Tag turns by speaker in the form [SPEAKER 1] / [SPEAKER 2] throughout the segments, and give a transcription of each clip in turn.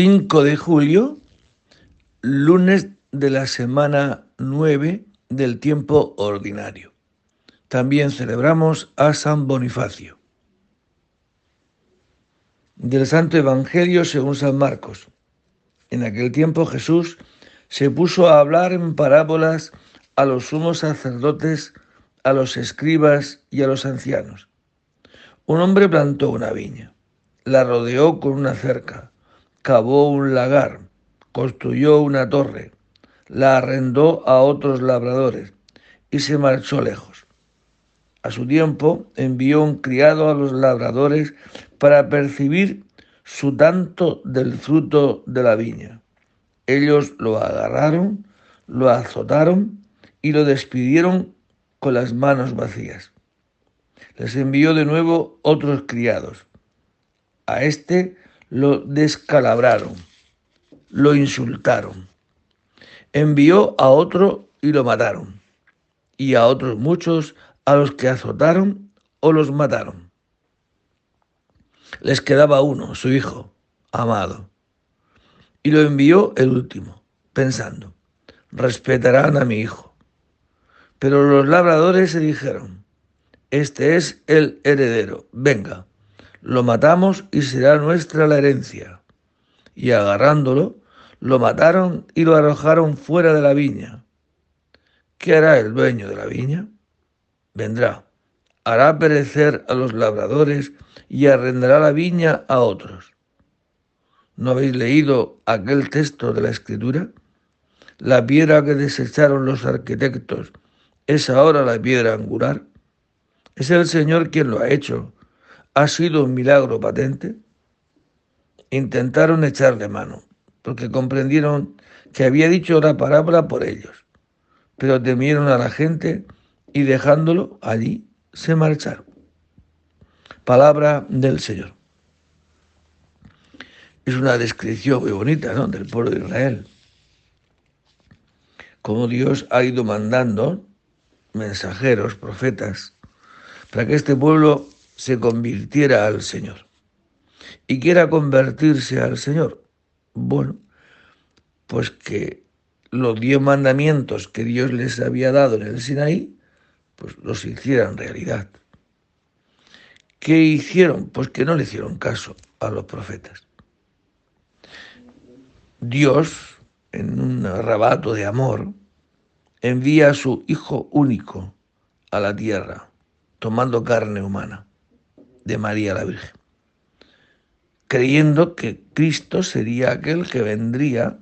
[SPEAKER 1] 5 de julio, lunes de la semana 9 del tiempo ordinario. También celebramos a San Bonifacio. Del Santo Evangelio según San Marcos. En aquel tiempo Jesús se puso a hablar en parábolas a los sumos sacerdotes, a los escribas y a los ancianos. Un hombre plantó una viña, la rodeó con una cerca, cavó un lagar, construyó una torre, la arrendó a otros labradores y se marchó lejos. A su tiempo envió un criado a los labradores para percibir su tanto del fruto de la viña. Ellos lo agarraron, lo azotaron y lo despidieron con las manos vacías. Les envió de nuevo otros criados. A este lo descalabraron, lo insultaron. Envió a otro y lo mataron, y a otros muchos a los que azotaron o los mataron. Les quedaba uno, su hijo, amado, y lo envió el último, pensando, respetarán a mi hijo. Pero los labradores se dijeron, este es el heredero, venga, lo matamos y será nuestra la herencia. Y agarrándolo, lo mataron y lo arrojaron fuera de la viña. ¿Qué hará el dueño de la viña? vendrá, hará perecer a los labradores y arrendará la viña a otros. ¿No habéis leído aquel texto de la Escritura? La piedra que desecharon los arquitectos es ahora la piedra angular. Es el Señor quien lo ha hecho. ¿Ha sido un milagro patente? Intentaron echarle mano, porque comprendieron que había dicho la parábola por ellos, pero temieron a la gente y dejándolo allí se marcharon. Palabra del Señor. Es una descripción muy bonita ¿no? del pueblo de Israel. Como Dios ha ido mandando mensajeros, profetas, para que este pueblo se convirtiera al Señor y quiera convertirse al Señor. Bueno, pues que los diez mandamientos que Dios les había dado en el Sinaí pues los hicieran realidad. ¿Qué hicieron? Pues que no le hicieron caso a los profetas. Dios, en un arrebato de amor, envía a su Hijo único a la tierra, tomando carne humana de María la Virgen, creyendo que Cristo sería aquel que vendría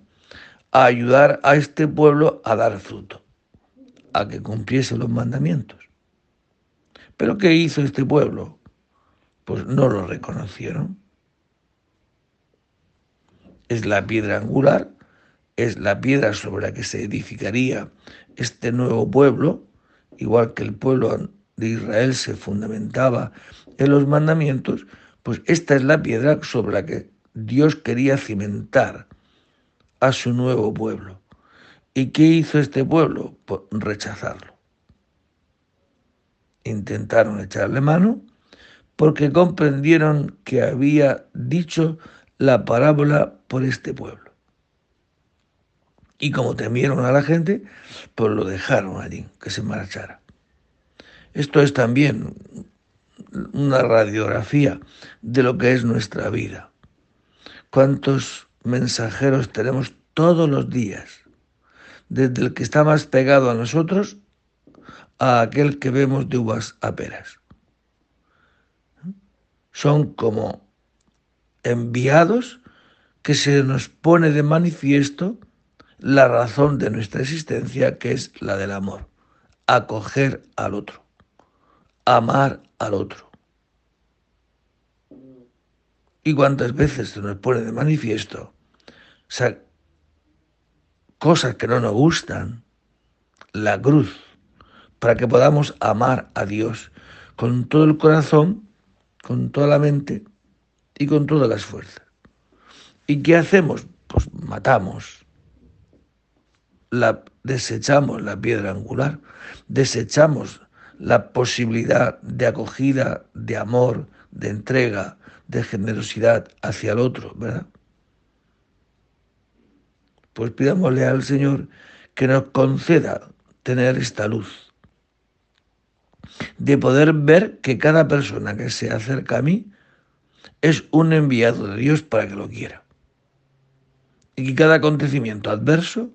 [SPEAKER 1] a ayudar a este pueblo a dar fruto a que cumpliese los mandamientos. Pero ¿qué hizo este pueblo? Pues no lo reconocieron. Es la piedra angular, es la piedra sobre la que se edificaría este nuevo pueblo, igual que el pueblo de Israel se fundamentaba en los mandamientos, pues esta es la piedra sobre la que Dios quería cimentar a su nuevo pueblo. ¿Y qué hizo este pueblo? Pues rechazarlo. Intentaron echarle mano porque comprendieron que había dicho la parábola por este pueblo. Y como temieron a la gente, pues lo dejaron allí, que se marchara. Esto es también una radiografía de lo que es nuestra vida. ¿Cuántos mensajeros tenemos todos los días? desde el que está más pegado a nosotros a aquel que vemos de uvas a peras. Son como enviados que se nos pone de manifiesto la razón de nuestra existencia, que es la del amor, acoger al otro, amar al otro. Y cuántas veces se nos pone de manifiesto cosas que no nos gustan, la cruz, para que podamos amar a Dios con todo el corazón, con toda la mente y con todas las fuerzas. ¿Y qué hacemos? Pues matamos, la, desechamos la piedra angular, desechamos la posibilidad de acogida, de amor, de entrega, de generosidad hacia el otro, ¿verdad? Pues pidámosle al Señor que nos conceda tener esta luz, de poder ver que cada persona que se acerca a mí es un enviado de Dios para que lo quiera. Y que cada acontecimiento adverso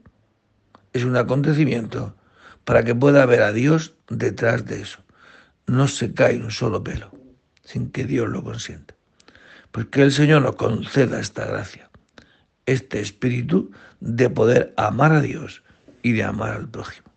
[SPEAKER 1] es un acontecimiento para que pueda ver a Dios detrás de eso. No se cae un solo pelo sin que Dios lo consienta. Pues que el Señor nos conceda esta gracia, este espíritu de poder amar a Dios y de amar al prójimo.